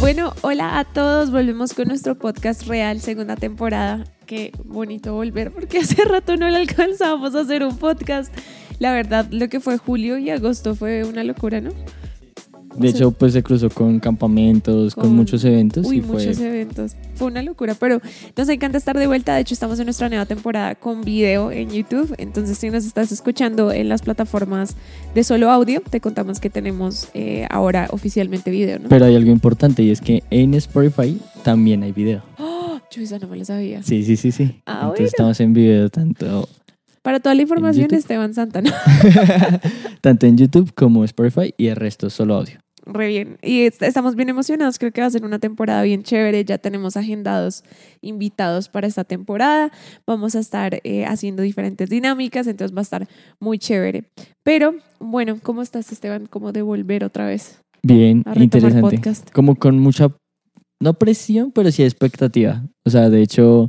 Bueno, hola a todos. Volvemos con nuestro podcast real, segunda temporada. Qué bonito volver porque hace rato no le alcanzábamos a hacer un podcast. La verdad, lo que fue julio y agosto fue una locura, ¿no? De hecho, pues se cruzó con campamentos, con, Con- muchos eventos. Uy, y fue, muchos eventos. Fue una locura, pero nos encanta estar de vuelta. De hecho, estamos en nuestra nueva temporada con video en YouTube. Entonces, si nos estás escuchando en las plataformas de solo audio, te contamos que tenemos eh, ahora oficialmente video, ¿no? Pero hay algo importante y es que en Spotify también hay video. ¡Oh! Yo esa no me lo sabía. Sí, sí, sí, sí. Ah, Entonces bueno. estamos en video tanto, Para toda la información? Esteban Santana. tanto en YouTube como Spotify y el resto solo audio. Re bien. Y est- estamos bien emocionados. Creo que va a ser una temporada bien chévere. Ya tenemos agendados invitados para esta temporada. Vamos a estar eh, haciendo diferentes dinámicas, entonces va a estar muy chévere. Pero bueno, ¿cómo estás, Esteban? ¿Cómo de volver otra vez Bien, a interesante. podcast? Como con mucha, no presión, pero sí expectativa. O sea, de hecho,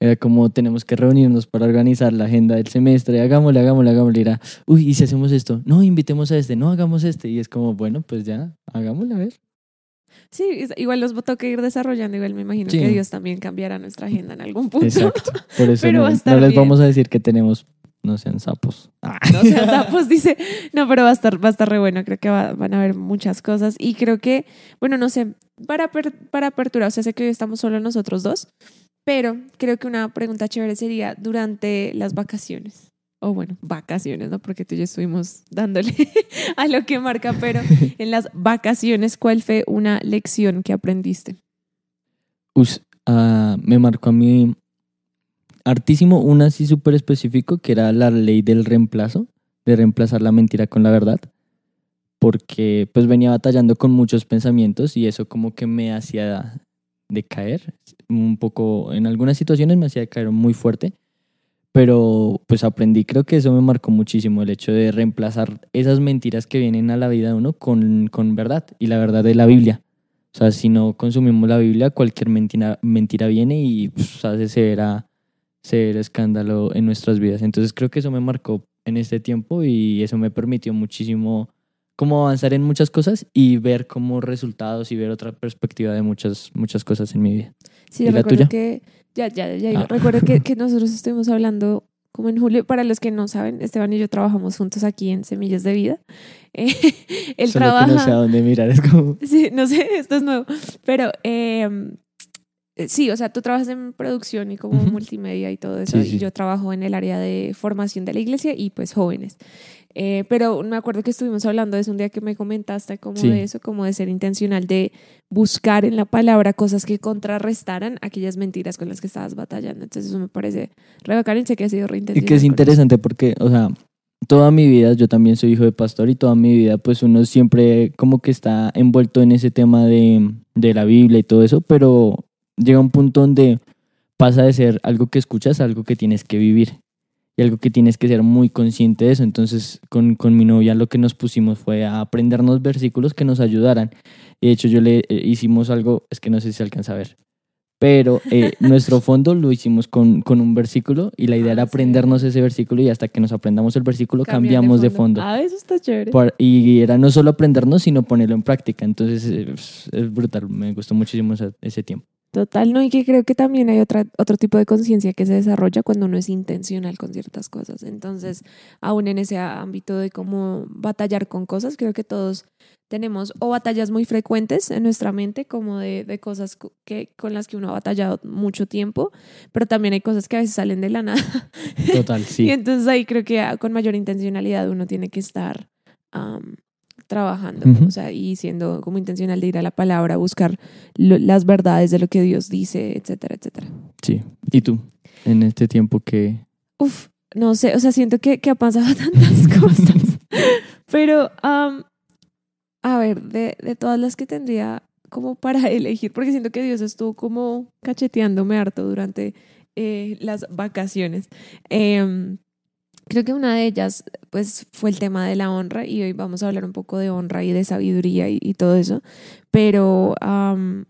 era como tenemos que reunirnos para organizar la agenda del semestre. Hagámosle, hagámosle, hagámosle. Era, uy, ¿y si hacemos esto? No, invitemos a este. No, hagamos este. Y es como, bueno, pues ya, hagámosle a ver. Sí, igual los toca ir desarrollando. Igual me imagino Sí. que Dios también cambiará nuestra agenda en algún punto. Exacto. Por eso Pero no, va a estar no les bien. vamos a decir que tenemos, no sean sapos. Ah. No sean sapos, dice. No, pero va a estar, va a estar re bueno. Creo que va- van a haber muchas cosas. Y creo que, bueno, no sé, para, para apertura, o sea, sé que hoy estamos solo nosotros dos, pero creo que una pregunta chévere sería durante las vacaciones. O bueno, vacaciones, ¿no? Porque tú y yo estuvimos dándole a lo que marca, pero en las vacaciones, ¿cuál fue una lección que aprendiste? Us- ah, me marcó a mí hartísimo una así súper específico que era la ley del reemplazo, de reemplazar la mentira con la verdad, porque pues venía batallando con muchos pensamientos y eso como que me hacía decaer un poco, en algunas situaciones me hacía decaer muy fuerte, pero pues aprendí, creo que eso me marcó muchísimo, el hecho de reemplazar esas mentiras que vienen a la vida de uno con, con verdad y la verdad de la Biblia. O sea, si no consumimos la Biblia, cualquier mentira, mentira viene y pues, hace severa, severo escándalo en nuestras vidas. Entonces creo que eso me marcó en este tiempo y eso me permitió muchísimo como avanzar en muchas cosas y ver como resultados y ver otra perspectiva de muchas, muchas cosas en mi vida. Sí, ¿Y la recuerdo tuya? que, ya, ya, ya, Ah. recuerdo que, que nosotros estuvimos hablando como en julio, para los que no saben, Esteban y yo trabajamos juntos aquí en Semillas de Vida. Eh, él Solo trabaja... que no sé a dónde mirar, es como... Sí, no sé, esto es nuevo. Pero eh, eh, sí, o sea, tú trabajas en producción y como multimedia y todo eso. Sí, sí. Y yo trabajo en el área de formación de la iglesia y pues jóvenes. Eh, pero me acuerdo que estuvimos hablando de eso un día que me comentaste como Sí. de eso, como de ser intencional, de buscar en la palabra cosas que contrarrestaran aquellas mentiras con las que estabas batallando. Entonces eso me parece re bacán y sé que ha sido re Y que es eso. interesante porque, o sea, toda mi vida, yo también soy hijo de pastor y toda mi vida, pues uno siempre como que está envuelto en ese tema de, de la Biblia y todo eso, pero llega un punto donde pasa de ser algo que escuchas a algo que tienes que vivir y algo que tienes que ser muy consciente de eso. Entonces, con, con mi novia lo que nos pusimos fue a aprendernos versículos que nos ayudaran. Y de hecho, yo le eh, hicimos algo, es que no sé si se alcanza a ver, pero eh, nuestro fondo lo hicimos con, con un versículo y la idea Ah, era sí. aprendernos ese versículo y hasta que nos aprendamos el versículo cambiamos de fondo. Ah, eso está chévere. Por- y era no solo aprendernos, sino ponerlo en práctica. Entonces eh, es, es brutal, me gustó muchísimo ese tiempo. Total, no, y que creo que también hay otra, otro tipo de conciencia que se desarrolla cuando uno es intencional con ciertas cosas. Entonces, aún en ese ámbito de cómo batallar con cosas, creo que todos tenemos o batallas muy frecuentes en nuestra mente, como de, de cosas co- que, con las que uno ha batallado mucho tiempo, pero también hay cosas que a veces salen de la nada. Total, Y sí. entonces ahí creo que ah, con mayor intencionalidad uno tiene que estar trabajando, o sea, y siendo como intencional de ir a la palabra, buscar lo- las verdades de lo que Dios dice, etcétera, etcétera. sí. ¿Y tú? En este tiempo que... Uf, no sé, o sea, siento que, que ha pasado tantas cosas, pero am, a ver, de, de todas las que tendría como para elegir, porque siento que Dios estuvo como cacheteándome harto durante eh, las vacaciones. Em, creo que una de ellas, pues, fue el tema de la honra y hoy vamos a hablar un poco de honra y de sabiduría y, y todo eso. Pero, am,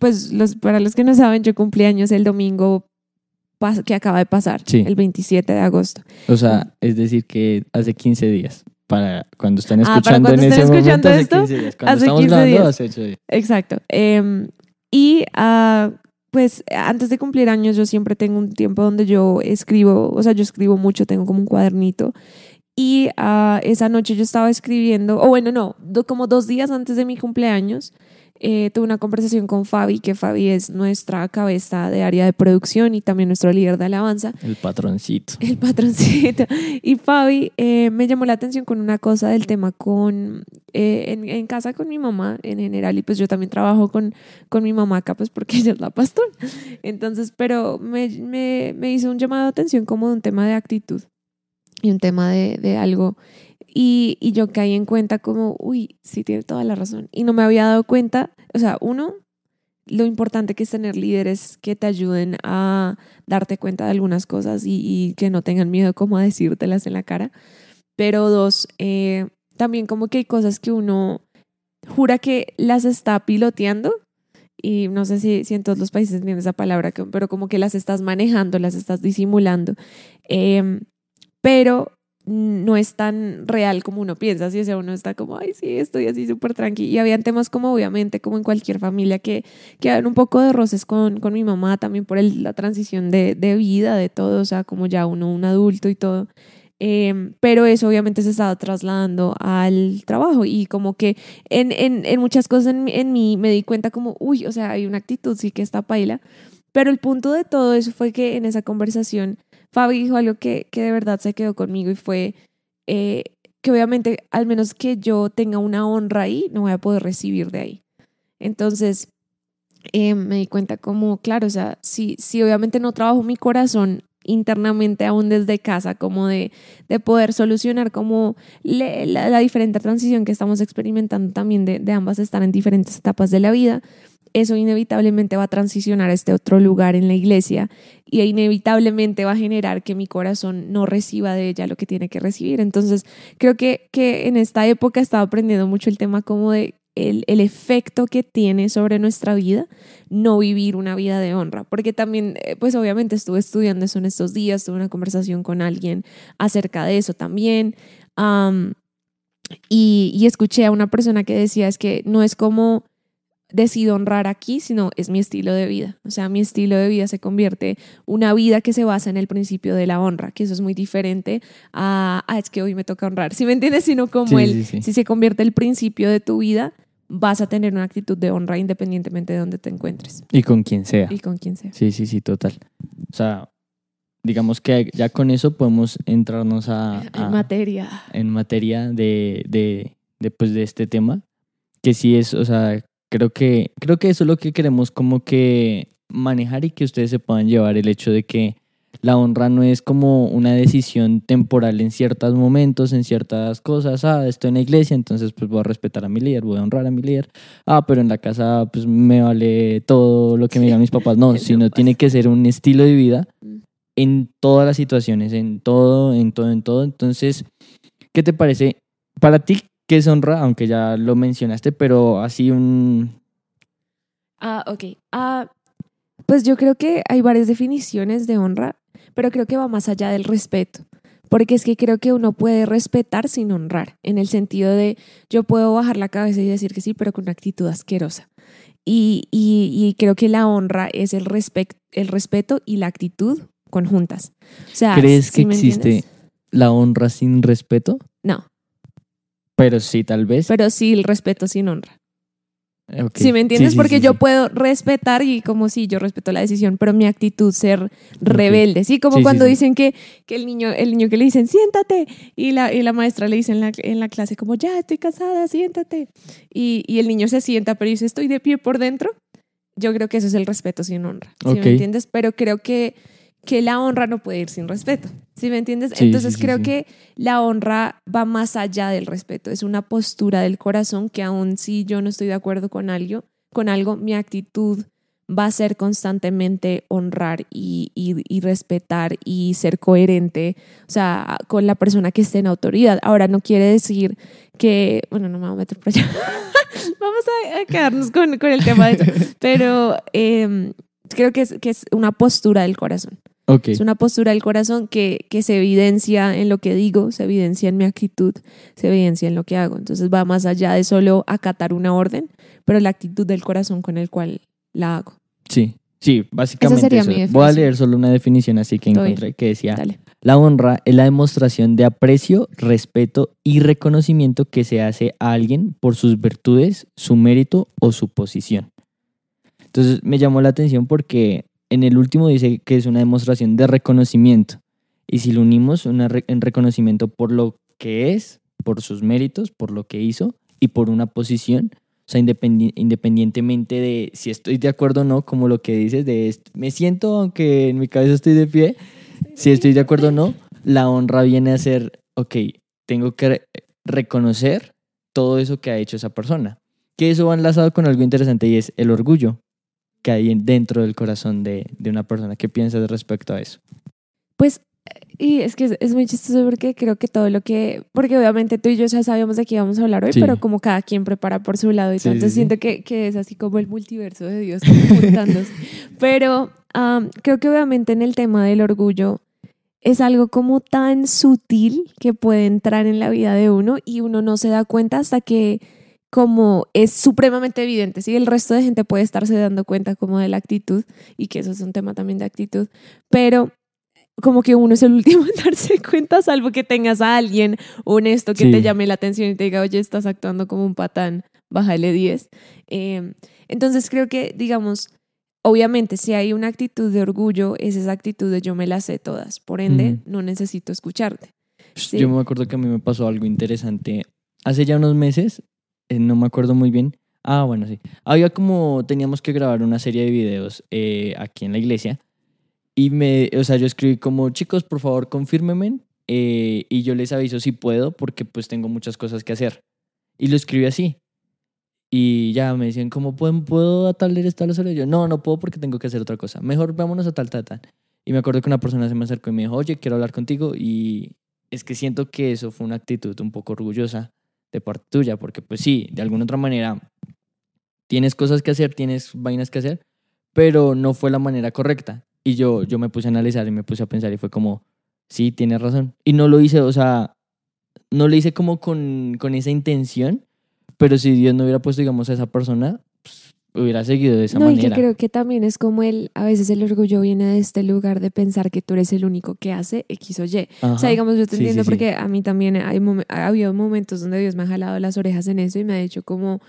pues, los, para los que no saben, yo cumplí años el domingo que acaba de pasar, Sí. el 27 de agosto. O sea, es decir, que hace 15 días. para cuando están Ah, escuchando cuando en ese estén escuchando momento hace esto, 15 días. Cuando hace estamos 15 grabando días. hace 8 días. Exacto. Em, y ah, pues antes de cumplir años yo siempre tengo un tiempo donde yo escribo, o sea, yo escribo mucho, tengo como un cuadernito. Y ah, esa noche yo estaba escribiendo, o bueno, no, do- como dos días antes de mi cumpleaños, eh, tuve una conversación con Fabi, que Fabi es nuestra cabeza de área de producción y también nuestro líder de alabanza. El patroncito. El patroncito. Y Fabi eh, me llamó la atención con una cosa del tema con eh, en, en casa con mi mamá en general y pues yo también trabajo con, con mi mamá acá pues porque ella es la pastora. Entonces, pero me, me, me hizo un llamado de atención como de un tema de actitud y un tema de, de algo. Y, y yo caí en cuenta como, uy, sí tiene toda la razón. Y no me había dado cuenta, o sea, uno, lo importante que es tener líderes que te ayuden a darte cuenta de algunas cosas y, y que no tengan miedo como a decírtelas en la cara. Pero dos, eh, también como que hay cosas que uno jura que las está piloteando y no sé si, si en todos los países tienen esa palabra, pero como que las estás manejando, las estás disimulando. Em, pero no es tan real como uno piensa, si o sea, uno está como, ay, sí, estoy así súper tranqui. Y habían temas como, obviamente, como en cualquier familia, que, que habían un poco de roces con, con mi mamá, también por el- la transición de, de vida, de todo, o sea, como ya uno, un adulto y todo. Em, pero eso obviamente se estaba trasladando al trabajo y como que en, en, en muchas cosas en, en mí me di cuenta como, uy, o sea, hay una actitud sí que está paila. Pero el punto de todo eso fue que en esa conversación Fabi dijo algo que, que de verdad se quedó conmigo y fue eh, que obviamente al menos que yo tenga una honra ahí, no voy a poder recibir de ahí. Entonces eh, me di cuenta como, claro, o sea, si, si obviamente no trabajo mi corazón internamente aún desde casa, como de, de poder solucionar como la, la diferente transición que estamos experimentando también de, de ambas estar en diferentes etapas de la vida, eso inevitablemente va a transicionar a este otro lugar en la iglesia y inevitablemente va a generar que mi corazón no reciba de ella lo que tiene que recibir. Entonces, creo que, que en esta época he estado aprendiendo mucho el tema como de el, el efecto que tiene sobre nuestra vida no vivir una vida de honra, porque también, eh, pues obviamente estuve estudiando eso en estos días, tuve una conversación con alguien acerca de eso también. am, y, y escuché a una persona que decía es que no es como decido honrar aquí, sino es mi estilo de vida. O sea, mi estilo de vida se convierte una vida que se basa en el principio de la honra, que eso es muy diferente a, ah, es que hoy me toca honrar. Si me entiendes? Sino como Sí, el, sí, sí. si se convierte el principio de tu vida, vas a tener una actitud de honra independientemente de donde te encuentres Y con quien sea. y con quien sea. Sí, sí, sí, total. O sea, digamos que ya con eso podemos entrarnos a, En a- materia. en materia de, de, de, pues, de este tema, que sí es, o sea, creo que, creo que eso es lo que queremos como que manejar y que ustedes se puedan llevar el hecho de que la honra no es como una decisión temporal en ciertos momentos, en ciertas cosas. Ah, estoy en la iglesia, entonces pues voy a respetar a mi líder, voy a honrar a mi líder. Ah, pero en la casa pues me vale todo lo que me digan mis papás. No, No sino tiene que ser un estilo de vida Mm. en todas las situaciones, en todo, en todo, en todo. Entonces, ¿qué te parece? Para ti, ¿qué es honra? Aunque ya lo mencionaste, pero así un... Ah, ok. Ah, pues yo creo que hay varias definiciones de honra, pero creo que va más allá del respeto. Porque es que creo que uno puede respetar sin honrar, en el sentido de yo puedo bajar la cabeza y decir que sí, pero con una actitud asquerosa. Y, y, y creo que la honra es el, respect, el respeto y la actitud conjuntas. O sea, ¿Crees que ¿sí me existe entiendes? la honra sin respeto? No, Pero sí, tal vez. pero sí el respeto sin honra. Ok. Si me entiendes, Sí, sí, porque yo puedo respetar y como si yo respeto la decisión, pero mi actitud ser rebelde, ¿sí? Como Sí, sí, cuando dicen que, que el niño, el niño que le dicen, siéntate, y la, y la maestra le dice en la, en la clase como, ya, estoy cansada, siéntate. Y, y el niño se sienta, pero dice, estoy de pie por dentro. Yo creo que eso es el respeto sin honra, ¿sí Ok. me entiendes? Pero creo que, que la honra no puede ir sin respeto, ¿sí me entiendes? Sí, Entonces sí, sí, creo que la honra va más allá del respeto, es una postura del corazón que aun si yo no estoy de acuerdo con algo, con algo, mi actitud va a ser constantemente honrar y, y- y respetar y ser coherente, o sea, con la persona que esté en autoridad. Ahora, no quiere decir que, bueno, no me voy a meter por allá. Vamos a, a quedarnos con, con el tema de eso. Pero eh, creo que es, que es una postura del corazón. Es una postura del corazón que, que se evidencia en lo que digo, se evidencia en mi actitud, se evidencia en lo que hago. Entonces va más allá de solo acatar una orden, pero la actitud del corazón con el cual la hago. Sí, sí, básicamente eso. mi Voy a leer solo una definición así que bien. encontré que decía, Dale. la honra es la demostración de aprecio, respeto y reconocimiento que se hace a alguien por sus virtudes, su mérito o su posición. Entonces me llamó la atención porque en el último dice que es una demostración de reconocimiento. Y si lo unimos, en reconocimiento por lo que es, por sus méritos, por lo que hizo y por una posición, o sea, independi- independientemente de si estoy de acuerdo o no, como lo que dices, de est- me siento, aunque en mi cabeza estoy de pie, si estoy de acuerdo o no, la honra viene a ser, ok, tengo que re- reconocer todo eso que ha hecho esa persona. Que eso va enlazado con algo interesante y es el orgullo que hay en- dentro del corazón de, de una persona. ¿Qué piensas respecto a eso? Pues, y es que es, muy chistoso porque creo que todo lo que, porque obviamente tú y yo ya sabíamos de qué íbamos a hablar hoy, Sí. pero como cada quien prepara por su lado y Sí, sí, entonces sí. siento que, que es así como el multiverso de Dios juntándose. pero am, creo que obviamente en el tema del orgullo es algo como tan sutil que puede entrar en la vida de uno y uno no se da cuenta hasta que como es supremamente evidente, ¿sí? El resto de gente puede estarse dando cuenta como de la actitud y que eso es un tema también de actitud, pero como que uno es el último en darse cuenta, salvo que tengas a alguien honesto que Sí. te llame la atención y te diga, oye, estás actuando como un patán, bájale 10. Eh, entonces creo que, digamos, obviamente si hay una actitud de orgullo, es esa actitud de yo me las sé todas, por ende, Ujú. no necesito escucharte. Sí. Yo me acuerdo que a mí me pasó algo interesante. Hace ya unos meses, eh, no me acuerdo muy bien. Ah, bueno, sí. Había como, teníamos que grabar una serie de videos eh, aquí en la iglesia. Y me, o sea, yo escribí como, chicos, por favor, confírmenme. eh, y yo les aviso si puedo, porque pues tengo muchas cosas que hacer. Y lo escribí así. Y ya me decían, ¿cómo puedo, puedo a tal hora sola? Y yo, no, no puedo porque tengo que hacer otra cosa. Mejor vámonos a tal, tal, tal. Y me acuerdo que una persona se me acercó y me dijo, oye, quiero hablar contigo. Y es que siento que eso fue una actitud un poco orgullosa de parte tuya, porque pues sí, de alguna otra manera tienes cosas que hacer, tienes vainas que hacer, pero no fue la manera correcta. Y yo, yo me puse a analizar y me puse a pensar y fue como, sí, tienes razón. Y no lo hice, o sea, no lo hice como con, con esa intención, pero si Dios no hubiera puesto, digamos, a esa persona, hubiera seguido de esa no, y que manera. creo que también es como el, a veces el orgullo viene de este lugar de pensar que tú eres el único que hace X o Y. O sea, Ajá. digamos, yo te Sí, entiendo sí, sí. porque a mí también hay momen- ha habido momentos donde Dios me ha jalado las orejas en eso y me ha dicho como,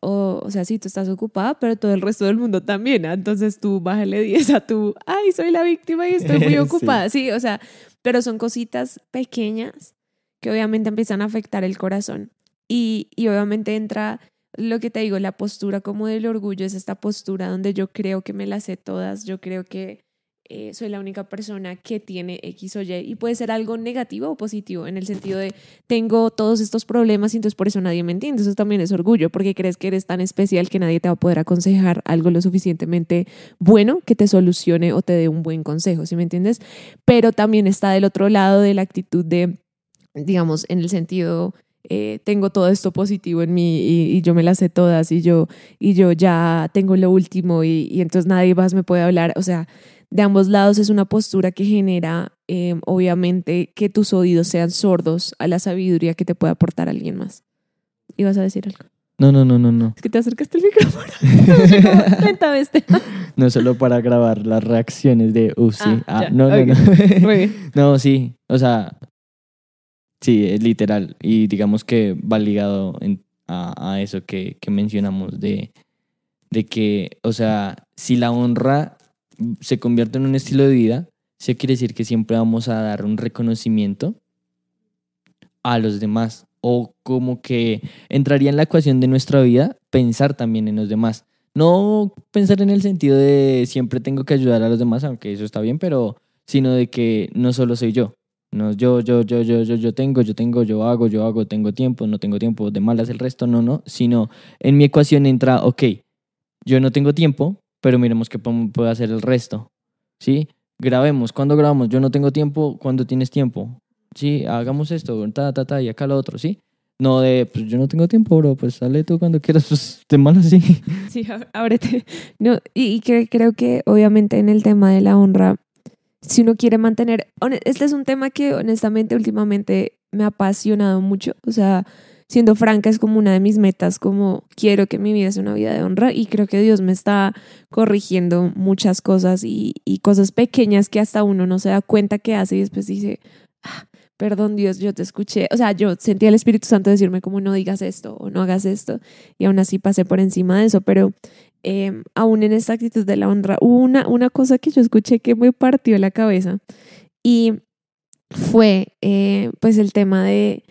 o o sea, sí, tú estás ocupada, pero todo el resto del mundo también. ¿ah? Entonces tú bájale 10 a tu, ay, soy la víctima y estoy muy Sí. ocupada. sí, o sea, pero son cositas pequeñas que obviamente empiezan a afectar el corazón. Y, y obviamente entra lo que te digo, la postura como del orgullo es esta postura donde yo creo que me las sé todas, yo creo que eh, soy la única persona que tiene X o Y y puede ser algo negativo o positivo en el sentido de tengo todos estos problemas y entonces por eso nadie me entiende. Eso también es orgullo porque crees que eres tan especial que nadie te va a poder aconsejar algo lo suficientemente bueno que te solucione o te dé un buen consejo, ¿sí me entiendes? Pero también está del otro lado de la actitud de, digamos, en el sentido eh, tengo todo esto positivo en mí y, y yo me las sé todas y yo, y yo ya tengo lo último y, y entonces nadie más me puede hablar. O sea, de ambos lados es una postura que genera, eh, obviamente, que tus oídos sean sordos a la sabiduría que te puede aportar alguien más. ¿Ibas a decir algo? No, no, no, no, no. Es que te acercaste al micrófono. "Cuéntame este". No solo para grabar las reacciones de, uff, sí. Ah, Ah, no, no, no. Muy bien. No, sí, o sea, sí, es literal. Y digamos que va ligado a, eso que, que mencionamos de, de que, o sea, si la honra se convierte en un estilo de vida, eso quiere decir que siempre vamos a dar un reconocimiento a los demás. O como que entraría en la ecuación de nuestra vida pensar también en los demás. No pensar en el sentido de siempre tengo que ayudar a los demás, aunque eso está bien, pero sino de que no solo soy yo. No, yo, yo, yo, yo, yo, yo tengo, yo tengo, yo hago, yo hago, tengo tiempo, no tengo tiempo, de malas el resto, no, no, sino en mi ecuación entra, ok, yo no tengo tiempo, pero miremos qué puede hacer el resto, ¿sí? Grabemos, ¿cuándo grabamos? Yo no tengo tiempo, ¿cuándo tienes tiempo? Sí, hagamos esto, ta, ta, ta, y acá lo otro, ¿sí? No de, pues yo no tengo tiempo, bro, pues sale tú cuando quieras, pues de malas, sí. Sí, ábrete. No, y, y cre- creo que obviamente en el tema de la honra, si uno quiere mantener, este es un tema que honestamente últimamente me ha apasionado mucho, o sea, siendo franca es como una de mis metas, como quiero que mi vida sea una vida de honra y creo que Dios me está corrigiendo muchas cosas y, y cosas pequeñas que hasta uno no se da cuenta que hace y después dice, "Ah, perdón Dios, yo te escuché, o sea, yo sentí al Espíritu Santo decirme como no digas esto o no hagas esto y aún así pasé por encima de eso, pero eh, aún en esta actitud de la honra, hubo una, una cosa que yo escuché que me partió la cabeza. Y fue eh, pues el tema de,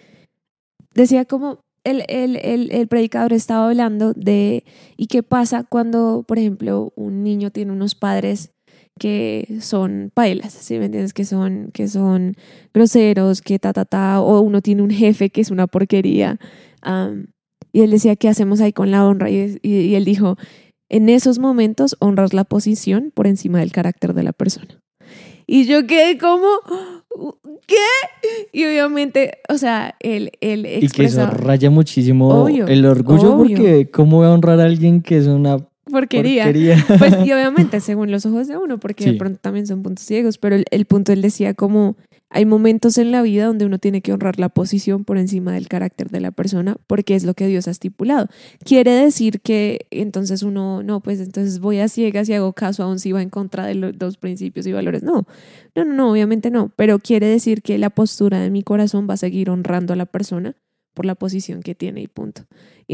decía como el, el, el predicador estaba hablando de, ¿y qué pasa cuando, por ejemplo, un niño tiene unos padres que son pailas, ¿sí me entiendes? Que son, que son groseros, que ta, ta, ta, o uno tiene un jefe que es una porquería. am, y él decía, ¿qué hacemos ahí con la honra? Y, y- y él dijo, en esos momentos honras la posición por encima del carácter de la persona. Y yo quedé como, ¿qué? Y obviamente, o sea, él, él Y que eso raya muchísimo Obvio, el orgullo obvio. porque ¿cómo voy a honrar a alguien que es una porquería. porquería? Pues, y obviamente, según los ojos de uno, porque de pronto también son puntos ciegos, pero el, el punto él decía como hay momentos en la vida donde uno tiene que honrar la posición por encima del carácter de la persona, porque es lo que Dios ha estipulado. Quiere decir que entonces uno, no, pues entonces voy a ciegas y hago caso aún si va en contra de los dos principios y valores. No, no, no, no, obviamente no, pero quiere decir que la postura de mi corazón va a seguir honrando a la persona por la posición que tiene y punto.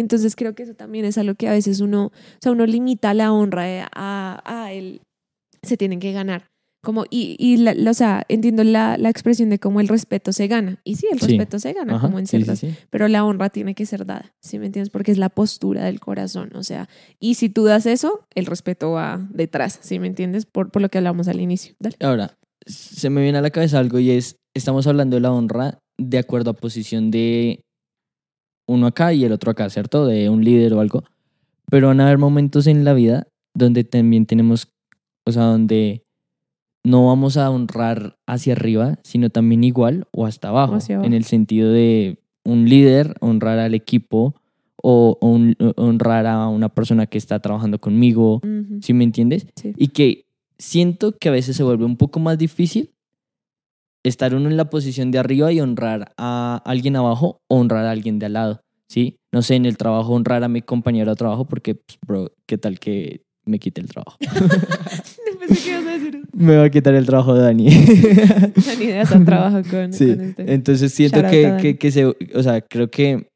Entonces creo que eso también es algo que a veces uno, o sea, uno limita la honra a, a él, se tienen que ganar. Como, y, y la, la- o sea, entiendo la, la expresión de cómo el respeto se gana. Y sí, el Sí. respeto se gana, Ajá, como en sí, sí, ciertas, sí. pero la honra tiene que ser dada, ¿sí me entiendes? Porque es la postura del corazón, o sea, y si tú das eso, el respeto va detrás, ¿sí me entiendes? Por, por lo que hablamos al inicio. Dale. Ahora, se me viene a la cabeza algo y es, estamos hablando de la honra de acuerdo a posición de uno acá y el otro acá, ¿cierto? De un líder o algo. Pero van a haber momentos en la vida donde también tenemos, o sea, donde no vamos a honrar hacia arriba, sino también igual o hasta abajo, hacia abajo. en el sentido de un líder, honrar al equipo o, o un- honrar a una persona que está trabajando conmigo, Ujú, ¿sí me entiendes? sí. Y que siento que a veces se vuelve un poco más difícil estar uno en la posición de arriba y honrar a alguien abajo o honrar a alguien de al lado, ¿sí? No sé, en el trabajo honrar a mi compañero de trabajo porque, pues, bro, ¿qué tal que me quite el trabajo? Pensé que ibas a decir me va a quitar el trabajo de Dani. Ni idea, hasta trabajo con, sí, con este. entonces siento que, Dani. que, que se, o sea, creo que,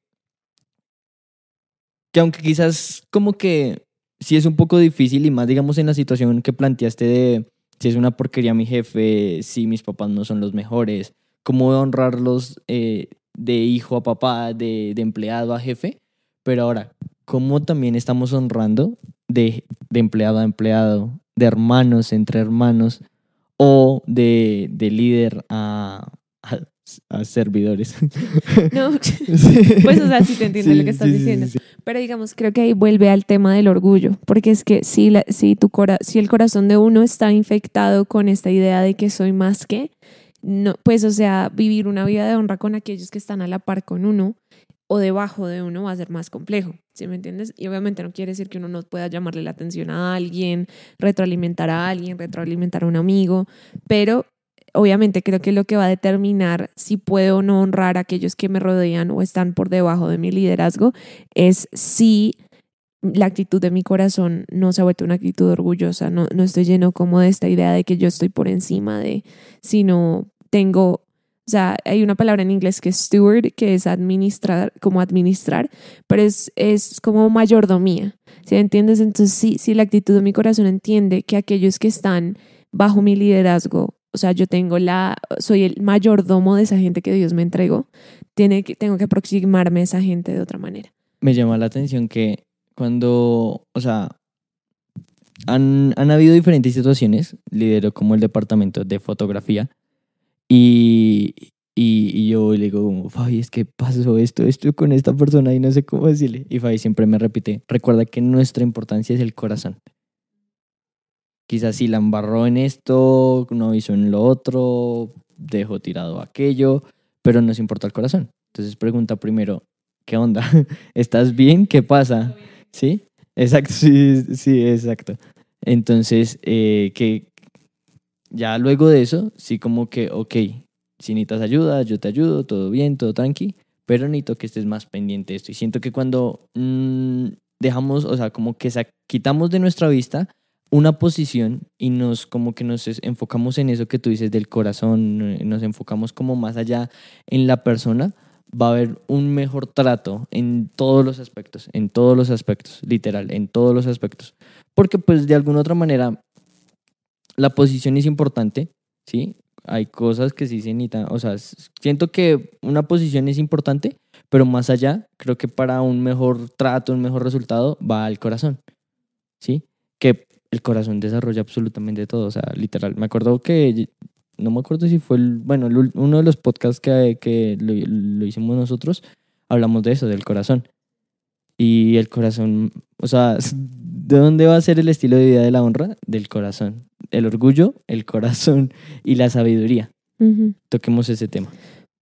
que aunque quizás como que sí es un poco difícil y más digamos en la situación que planteaste de si es una porquería mi jefe, si mis papás no son los mejores, cómo honrarlos eh, de hijo a papá, de, de empleado a jefe, pero ahora, ¿cómo también estamos honrando de, de empleado a empleado, de hermanos entre hermanos o de, de líder a, a servidores? No, Sí. pues o sea, sí te entiendo lo que estás sí, sí, diciendo. sí, sí. Pero digamos, creo que ahí vuelve al tema del orgullo, porque es que si, la- si, tu cora si el corazón de uno está infectado con esta idea de que soy más que, no, pues o sea, vivir una vida de honra con aquellos que están a la par con uno o debajo de uno va a ser más complejo, ¿sí me entiendes? Y obviamente no quiere decir que uno no pueda llamarle la atención a alguien, retroalimentar a alguien, retroalimentar a un amigo, pero obviamente creo que lo que va a determinar si puedo o no honrar a aquellos que me rodean o están por debajo de mi liderazgo es si la actitud de mi corazón no se ha vuelto una actitud orgullosa, no, no estoy lleno como de esta idea de que yo estoy por encima de, sino tengo, o sea, hay una palabra en inglés que es steward, que es administrar, como administrar, pero es, es como mayordomía, ¿sí entiendes? Entonces, sí, si la actitud de mi corazón entiende que aquellos que están bajo mi liderazgo, o sea, yo tengo la, soy el mayordomo de esa gente que Dios me entregó, tiene que, tengo que aproximarme a esa gente de otra manera. me llama la atención que cuando, o sea, han, han habido diferentes situaciones, lidero como el departamento de fotografía, y, y, y yo le digo como, Fabi, es que pasó esto, esto con esta persona y no sé cómo decirle. Y Fabi siempre me repite, recuerda que nuestra importancia es el corazón. Quizás si la embarró en esto, no hizo en lo otro, dejó tirado aquello, pero nos importa el corazón. Entonces pregunta primero, ¿qué onda? ¿Estás bien? ¿Qué pasa? ¿Sí? Exacto, sí, sí, exacto. Entonces, eh, ¿qué, ya luego de eso, sí como que, ok, si necesitas ayuda, yo te ayudo, todo bien, todo tranqui, pero necesito que estés más pendiente de esto. Y siento que cuando mm, dejamos, o sea, como que quitamos de nuestra vista una posición y nos como que nos enfocamos en eso que tú dices del corazón, nos enfocamos como más allá en la persona, va a haber un mejor trato en todos los aspectos, en todos los aspectos, literal, en todos los aspectos. Porque pues de alguna otra manera la posición es importante, ¿sí? Hay cosas que sí se necesitan, o sea, siento que una posición es importante, pero más allá, creo que para un mejor trato, un mejor resultado, va al corazón, ¿sí? Que el corazón desarrolla absolutamente todo, o sea, literal. Me acuerdo que, no me acuerdo si fue, el, bueno, uno de los podcasts que, que lo, lo hicimos nosotros, hablamos de eso, del corazón. Y el corazón, o sea, ¿de dónde va a ser el estilo de vida de la honra? Del corazón. El orgullo, el corazón y la sabiduría. Toquemos ese tema.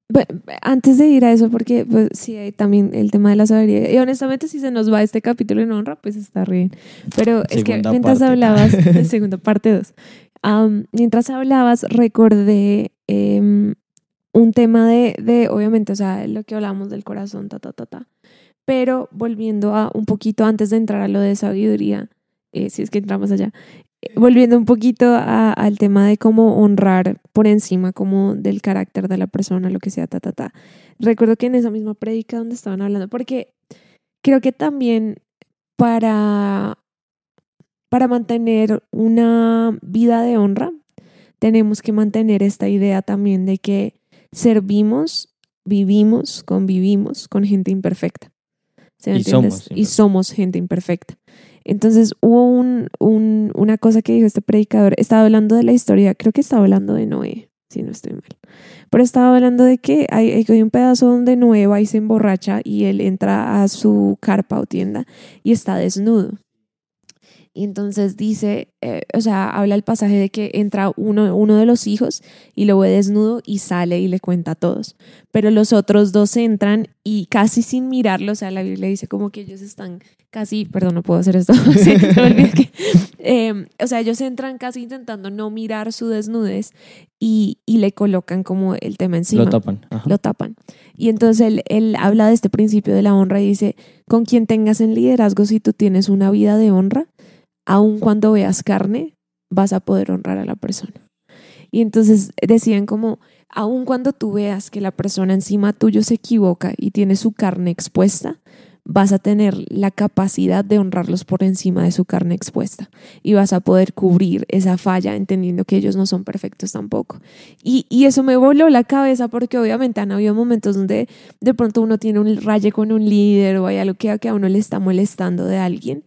Bueno, antes de ir a eso, porque pues, sí hay también el tema de la sabiduría. Y honestamente, si se nos va este capítulo en honra, pues está bien. Pero es que mientras hablabas, de segunda parte 2, mientras hablabas, recordé em, un tema de, de, obviamente, o sea, lo que hablamos del corazón, ta, ta, ta, ta. Pero volviendo a un poquito antes de entrar a lo de sabiduría, eh, si es que entramos allá, volviendo un poquito al tema de cómo honrar por encima como del carácter de la persona, lo que sea, ta, ta, ta. Recuerdo que en esa misma prédica donde estaban hablando, porque creo que también para, para mantener una vida de honra, tenemos que mantener esta idea también de que servimos, vivimos, convivimos con gente imperfecta. y, somos, y somos gente imperfecta. Entonces hubo un, un, una cosa que dijo este predicador, estaba hablando de la historia, creo que estaba hablando de Noé, si no estoy mal, pero estaba hablando de que hay, hay un pedazo donde Noé va y se emborracha y él entra a su carpa o tienda y está desnudo. Y entonces dice, eh, o sea, habla el pasaje de que entra uno, uno de los hijos y lo ve desnudo y sale y le cuenta a todos. Pero los otros dos entran y casi sin mirarlo, o sea, la Biblia dice como que ellos están casi, perdón, no puedo hacer esto, em, o sea, ellos entran casi intentando no mirar su desnudez y, y le colocan como el tema encima. Lo tapan. Lo tapan. Y entonces él, él habla de este principio de la honra y dice, con quien tengas en liderazgo, si tú tienes una vida de honra, aun cuando veas carne, vas a poder honrar a la persona. Y entonces decían como, aun cuando tú veas que la persona encima tuyo se equivoca y tiene su carne expuesta, vas a tener la capacidad de honrarlos por encima de su carne expuesta y vas a poder cubrir esa falla entendiendo que ellos no son perfectos tampoco. Y, y eso me voló la cabeza porque obviamente han habido momentos donde de pronto uno tiene un raye con un líder o hay algo que a uno le está molestando de alguien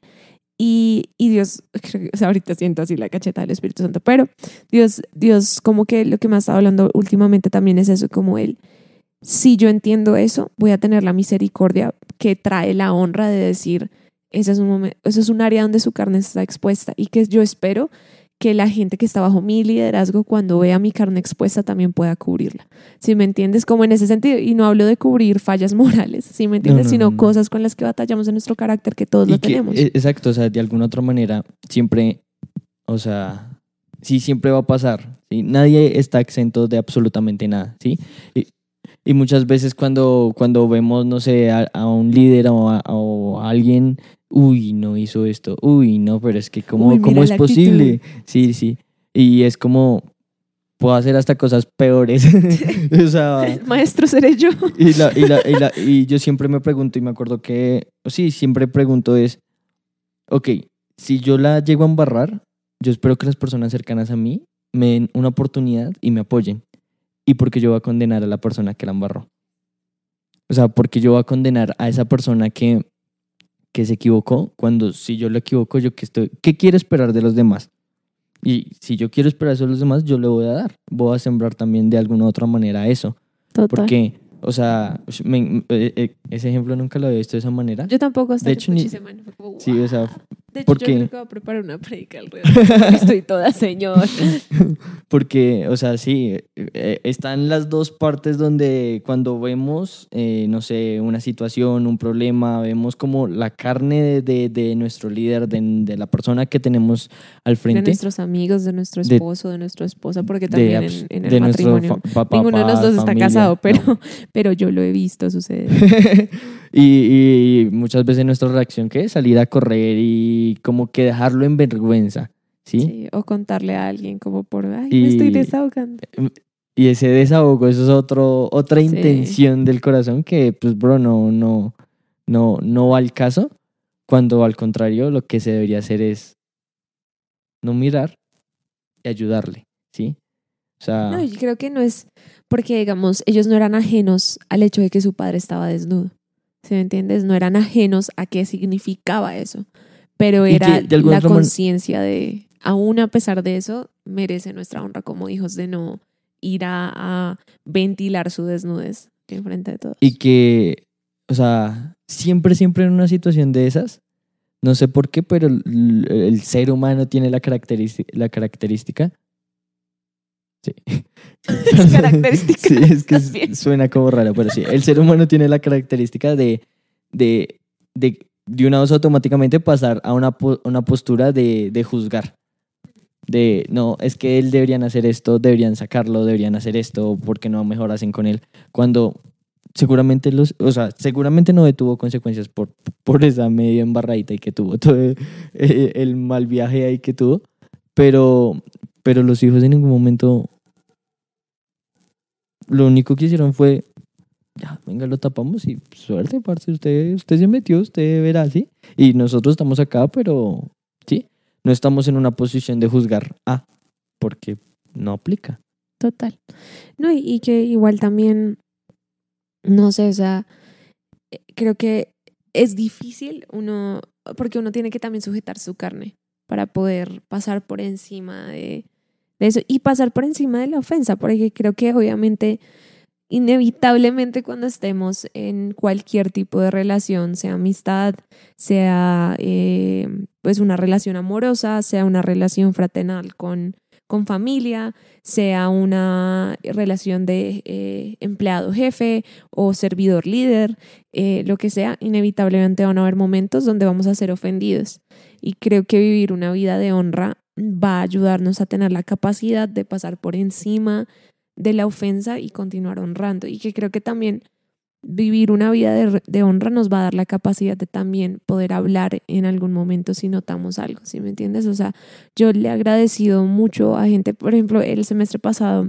y, y Dios, o sea, ahorita siento así la cacheta del Espíritu Santo, pero Dios, Dios, como que lo que me ha estado hablando últimamente también es eso, como Él, si yo entiendo eso, voy a tener la misericordia que trae la honra de decir, ese es un momento, eso es un área donde su carne está expuesta y que yo espero que la gente que está bajo mi liderazgo cuando vea mi carne expuesta también pueda cubrirla. Si me entiendes, como en ese sentido, y no hablo de cubrir fallas morales, si me entiendes, sino cosas con las que batallamos en nuestro carácter que todos lo tenemos. E, exacto, o sea, de alguna otra manera, siempre, o sea, sí, siempre va a pasar, ¿sí? Nadie está exento de absolutamente nada, ¿sí? Y, y muchas veces cuando, cuando vemos, no sé, a, un líder o o a alguien uy, no hizo esto, uy, no, pero es que cómo, ¿cómo es posible? Sí, sí. Y es como, puedo hacer hasta cosas peores. o sea, Maestro seré yo. y, la, y, la, y, la, y, yo siempre me pregunto, y me acuerdo que, sí, siempre pregunto es, ok, si yo la llego a embarrar, yo espero que las personas cercanas a mí me den una oportunidad y me apoyen. Y porque yo voy a condenar a la persona que la embarró. O sea, porque yo voy a condenar a esa persona que que se equivocó, cuando si yo lo equivoco, yo que estoy, ¿qué quiero esperar de los demás? Y si yo quiero esperar eso de los demás, yo le voy a dar. Voy a sembrar también de alguna u otra manera eso. Total. Porque, o sea, eh, eh, ese ejemplo nunca lo había visto de esa manera. Yo tampoco, hasta de hecho, ni, Sí, o sea, de hecho, yo creo que voy a preparar una predica alrededor. Estoy toda señor. porque, o sea, sí, eh, están las dos partes donde cuando vemos, eh, no sé, una situación, un problema, vemos como la carne de, de- de nuestro líder, de, de la persona que tenemos al De frente, nuestros amigos, de nuestro De- esposo, de, nuestra esposa, porque de, también en, en el de nuestro matrimonio. fa- pa- Ninguno de los dos está casado, no. pero, pero yo lo he visto suceder. y, y muchas veces nuestra reacción, ¿qué? es? Salir a correr y como que dejarlo en vergüenza, ¿sí? Sí, O contarle a alguien como por, ay, Y- me estoy desahogando. Y ese desahogo, eso es otro, otra Sí. intención del corazón que, pues, bro, no, no, no, no va al caso. Cuando al contrario, lo que se debería hacer es no mirar y ayudarle, ¿sí? O sea, No, yo creo que no es porque, digamos, ellos no eran ajenos al hecho de que su padre estaba desnudo. ¿Sí me entiendes? No eran ajenos a qué significaba eso. Pero era que la conciencia de, aún a pesar de eso, merece nuestra honra como hijos de no ir a, a ventilar su desnudez en frente de todos. y que, o sea, siempre, siempre en una situación de esas, no sé por qué, pero el, el ser humano tiene la característica, la característica. Sí. Característica, Sí, es que suena como raro, pero sí. El ser humano tiene la característica de, de, de, de una vez automáticamente pasar a una, una postura de, de juzgar. De, no, es que él deberían hacer esto, deberían sacarlo, deberían hacer esto, porque no mejor hacen con él. Cuando seguramente los, o sea, seguramente no tuvo consecuencias por, por esa media embarradita y que tuvo, todo el, el mal viaje ahí que tuvo, pero, pero los hijos en ningún momento lo único que hicieron fue, ya, venga, lo tapamos y suerte, parce, usted, usted se metió, usted verá, ¿sí? Y nosotros estamos acá, pero, ¿sí? No estamos en una posición de juzgar, ah, porque no aplica. Total. No, y, y que igual también, no sé, o sea, eh, creo que es difícil uno, porque uno tiene que también sujetar su carne para poder pasar por encima de, eso y pasar por encima de la ofensa, porque creo que obviamente, inevitablemente cuando estemos en cualquier tipo de relación, sea amistad, sea eh, pues una relación amorosa, sea una relación fraternal con, con familia, sea una relación de eh, empleado-jefe o servidor-líder, eh, lo que sea, inevitablemente van a haber momentos donde vamos a ser ofendidos. Y creo que vivir una vida de honra va a ayudarnos a tener la capacidad de pasar por encima de la ofensa y continuar honrando. Y que creo que también vivir una vida de, de honra nos va a dar la capacidad de también poder hablar en algún momento si notamos algo, ¿sí me entiendes? O sea, yo le he agradecido mucho a gente, por ejemplo, el semestre pasado,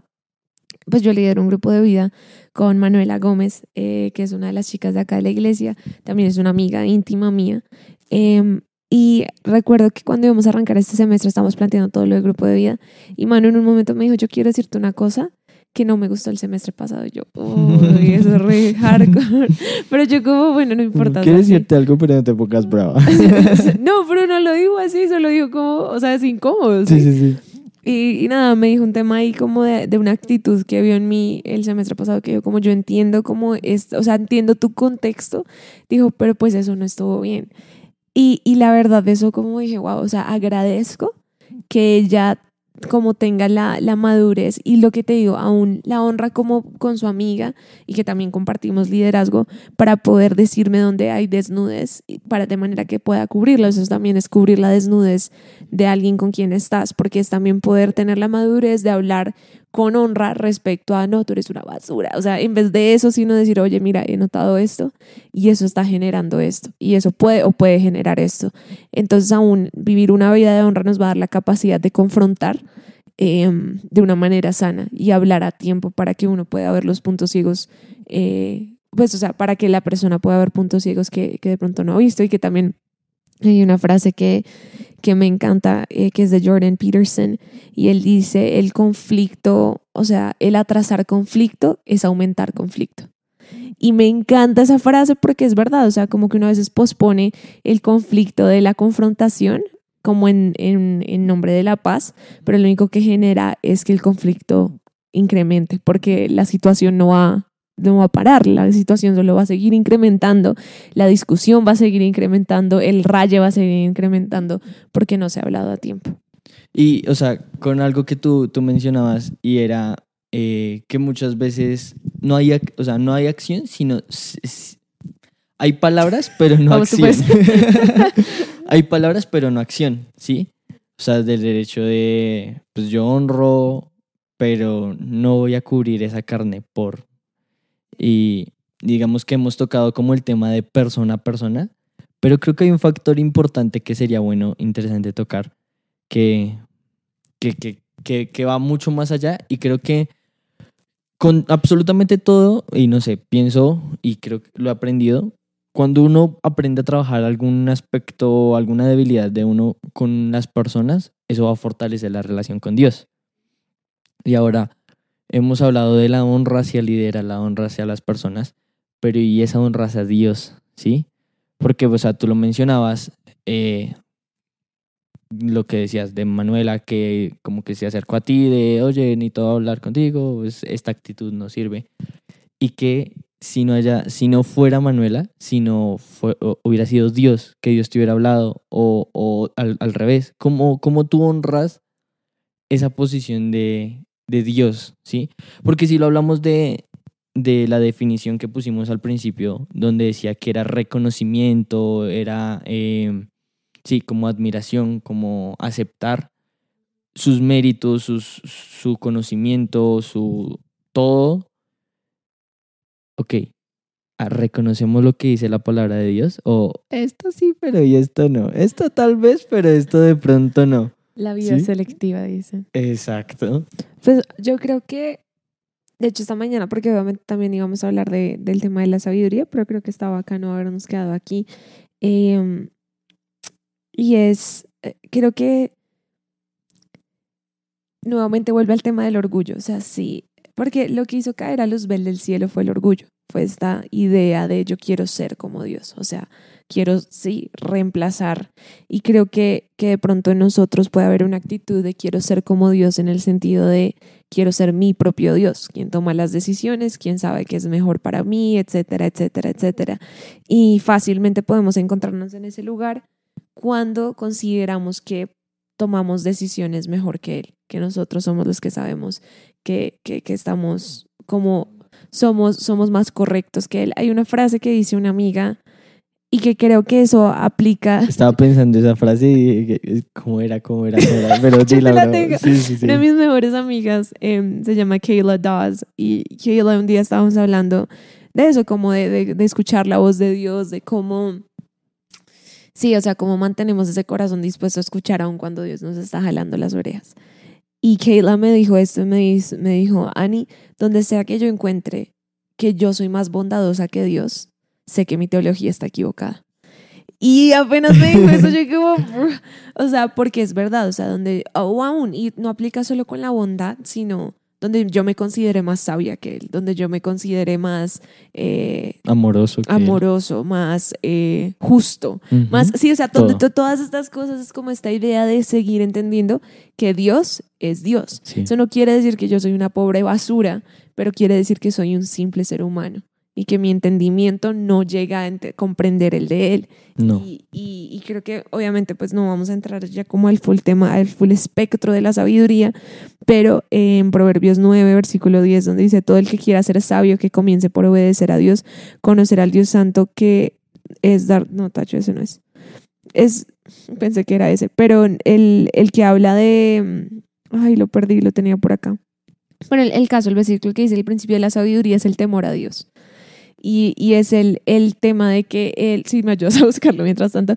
pues yo lideré un grupo de vida con Manuela Gómez, eh, que es una de las chicas de acá de la iglesia, también es una amiga íntima mía. Em, y recuerdo que cuando íbamos a arrancar este semestre estábamos planteando todo lo del grupo de vida y Manu en un momento me dijo, yo quiero decirte una cosa que no me gustó el semestre pasado. Yo, uy, eso es re hardcore. Pero yo como, bueno, no importa. sí. decirte algo, pero no te pongas brava. no, pero no lo digo así, solo digo como, o sea, es incómodo. sí, ¿sí? sí, sí. Y, y nada, me dijo un tema ahí como de, de una actitud que vio en mí el semestre pasado, que yo como yo entiendo como es, o sea, entiendo tu contexto, dijo, pero pues eso no estuvo bien. Y, y la verdad, eso como dije, wow, o sea, agradezco que ella como tenga la, la madurez y lo que te digo, aún la honra como con su amiga y que también compartimos liderazgo para poder decirme dónde hay desnudez para de manera que pueda cubrirla. Eso también es cubrir la desnudez de alguien con quien estás, porque es también poder tener la madurez de hablar con honra respecto a, no, tú eres una basura. O sea, en vez de eso, sino decir, oye, mira, he notado esto y eso está generando esto y eso puede o puede generar esto. Entonces, aún vivir una vida de honra nos va a dar la capacidad de confrontar eh, de una manera sana y hablar a tiempo para que uno pueda ver los puntos ciegos. eh, pues, o sea, para que la persona pueda ver puntos ciegos que, que de pronto no ha visto y que también hay una frase que, que me encanta, eh, que es de Jordan Peterson, y él dice, el conflicto, o sea, el atrasar conflicto es aumentar conflicto. Y me encanta esa frase porque es verdad, o sea, como que uno a veces pospone el conflicto de la confrontación como en, en, en nombre de la paz, pero lo único que genera es que el conflicto incremente, porque la situación no va, no va a parar, la situación solo va a seguir incrementando, la discusión va a seguir incrementando, el raye va a seguir incrementando, porque no se ha hablado a tiempo. Y, o sea, con algo que tú, tú mencionabas y era eh, que muchas veces no hay, o sea, no hay acción, sino hay palabras, pero no acción. hay palabras, pero no acción, ¿sí? O sea, del derecho de, pues yo honro, pero no voy a cubrir esa carne por... Y digamos que hemos tocado como el tema de persona a persona, pero creo que hay un factor importante que sería bueno, interesante tocar, que, que, que, que, que va mucho más allá y creo que con absolutamente todo, y no sé, pienso y creo que lo he aprendido, cuando uno aprende a trabajar algún aspecto o alguna debilidad de uno con las personas, eso va a fortalecer la relación con Dios. Y ahora hemos hablado de la honra hacia el líder, la honra hacia las personas, pero y esa honra hacia Dios, ¿sí? Porque, o sea, tú lo mencionabas, eh, lo que decías de Manuela, que como que se acercó a ti, de, oye, necesito hablar contigo, pues esta actitud no sirve. Y que si no, haya, si no fuera Manuela, si no hubiera sido Dios, que Dios te hubiera hablado, o, o al, al revés, ¿cómo, ¿cómo tú honras esa posición de, de Dios? ¿sí? Porque si lo hablamos de, de la definición que pusimos al principio, donde decía que era reconocimiento, era, eh, sí, como admiración, como aceptar sus méritos, sus, su conocimiento, su todo. Ok, ah, reconocemos lo que dice la palabra de Dios, o esto sí, pero y esto no, esto tal vez, pero esto de pronto no. La vida ¿Sí? selectiva, dice. Exacto. Pues yo creo que, de hecho, esta mañana, porque obviamente también íbamos a hablar de, del tema de la sabiduría, pero creo que estaba acá no habernos quedado aquí. Em, y es, eh, creo que nuevamente vuelve al tema del orgullo. O sea, sí, porque lo que hizo caer a Luzbel del cielo fue el orgullo. Fue esta idea de yo quiero ser como Dios. O sea, quiero, sí, reemplazar. Y creo que, que de pronto en nosotros puede haber una actitud de quiero ser como Dios en el sentido de quiero ser mi propio Dios, quien toma las decisiones, quien sabe qué es mejor para mí, etcétera, etcétera, etcétera. Y fácilmente podemos encontrarnos en ese lugar cuando consideramos que tomamos decisiones mejor que Él, que nosotros somos los que sabemos que, que, que estamos como somos, somos más correctos que Él. Hay una frase que dice una amiga y que creo que eso aplica. Estaba pensando esa frase y ¿cómo era? ¿Cómo era? ¿Cómo era? Pero Yo sí, la bro. tengo. Sí, sí, sí. Una de mis mejores amigas em, se llama Kayla Dawes y Kayla un día estábamos hablando de eso, como de, de, de escuchar la voz de Dios, de cómo, sí, o sea, cómo mantenemos ese corazón dispuesto a escuchar aun cuando Dios nos está jalando las orejas. Y Kayla me dijo esto, me, me dijo, Ani, donde sea que yo encuentre que yo soy más bondadosa que Dios, sé que mi teología está equivocada. Y apenas me dijo eso, yo como, o sea, porque es verdad, o sea, donde, o aún, y no aplica solo con la bondad, sino donde yo me considere más sabia que él, donde yo me considere más eh, Amoroso. que él. amoroso, más eh, justo, más, sí, o sea, Todo. todas estas cosas es como esta idea de seguir entendiendo que Dios es Dios. Sí. Eso no quiere decir que yo soy una pobre basura, pero quiere decir que soy un simple ser humano y que mi entendimiento no llega a comprender el de él. No. Y, y- y creo que obviamente pues no vamos a entrar ya como al full tema, al full espectro de la sabiduría, pero en Proverbios 9, versículo 10, donde dice, todo el que quiera ser sabio, que comience por obedecer a Dios, conocer al Dios santo, que es dar, no, tacho, ese no es. Es, pensé que era ese, pero el, el que habla de, ay, lo perdí, lo tenía por acá. Bueno, el, el caso, el versículo que dice, el principio de la sabiduría es el temor a Dios. Y, y es el, el tema de que él, si me ayudas a buscarlo mientras tanto,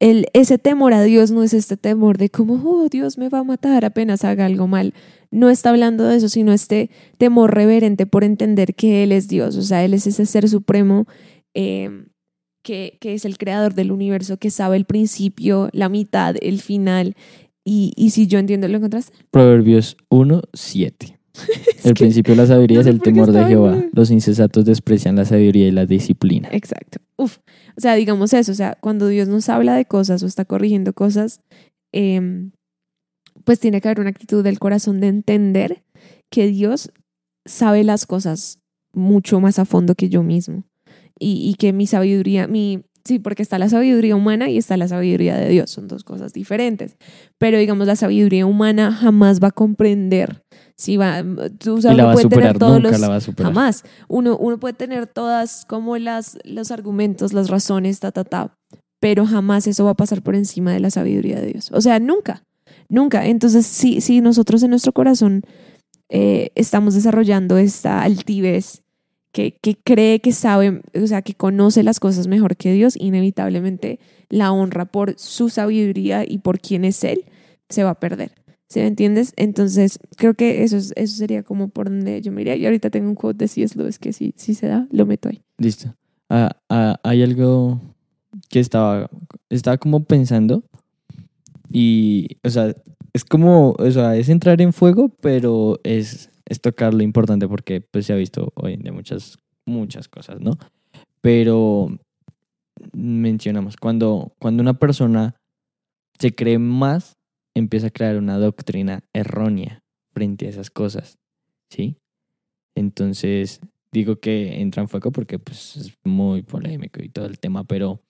el, ese temor a Dios no es este temor de como, oh, Dios me va a matar apenas haga algo mal. No está hablando de eso, sino este temor reverente por entender que Él es Dios, o sea, Él es ese ser supremo eh, que, que es el creador del universo, que sabe el principio, la mitad, el final. Y, y si yo entiendo, ¿lo encontraste? Proverbios 1, 7. El que principio de la sabiduría no es el temor de Jehová. en- Los insensatos desprecian la sabiduría y la disciplina. Exacto. Uf. O sea, digamos eso, o sea, cuando Dios nos habla de cosas o está corrigiendo cosas, em, pues tiene que haber una actitud del corazón de entender que Dios sabe las cosas mucho más a fondo que yo mismo. Y, y que mi sabiduría, mi, sí, porque está la sabiduría humana y está la sabiduría de Dios, son dos cosas diferentes. Pero digamos, la sabiduría humana jamás va a comprender Si va, tú o sea, y la uno puede superar, tener todos los la jamás. Uno, uno puede tener todas como las los argumentos, las razones, ta ta ta, pero jamás eso va a pasar por encima de la sabiduría de Dios. O sea, nunca, nunca. Entonces, si si nosotros en nuestro corazón eh, estamos desarrollando esta altivez que, que cree que sabe, o sea, que conoce las cosas mejor que Dios, inevitablemente la honra por su sabiduría y por quién es Él se va a perder. ¿Sí me entiendes? Entonces, creo que eso, es- eso sería como por donde yo me iría. Y ahorita tengo un quote de C.S. Lewis que si, si se da, lo meto ahí. Listo. Ah, ah, hay algo que estaba, estaba como pensando y, o sea, es como, o sea, es entrar en fuego, pero es, es tocar lo importante porque pues se ha visto hoy en día muchas, muchas cosas, ¿no? Pero mencionamos, cuando, cuando una persona se cree más, empieza a crear una doctrina errónea frente a esas cosas, ¿sí? Entonces, digo que entra en fuego porque pues, es muy polémico y todo el tema, pero...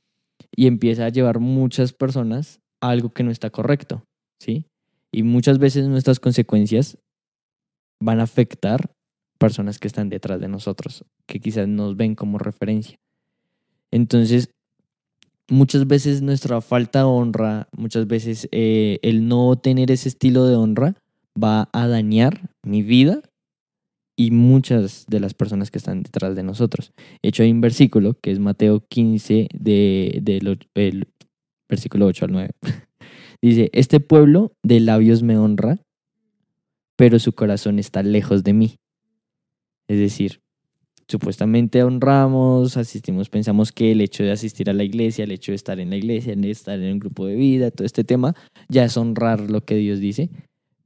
Y empieza a llevar muchas personas a algo que no está correcto, ¿sí? Y muchas veces nuestras consecuencias van a afectar personas que están detrás de nosotros, que quizás nos ven como referencia. Entonces, muchas veces nuestra falta de honra, muchas veces eh, el no tener ese estilo de honra va a dañar mi vida y muchas de las personas que están detrás de nosotros. De hecho, hay un versículo que es Mateo 15, de, versículo 8 al 9. Dice, este pueblo de labios me honra, pero su corazón está lejos de mí. Es decir, supuestamente honramos, asistimos, pensamos que el hecho de asistir a la iglesia, el hecho de estar en la iglesia, de estar en un grupo de vida, todo este tema, ya es honrar lo que Dios dice,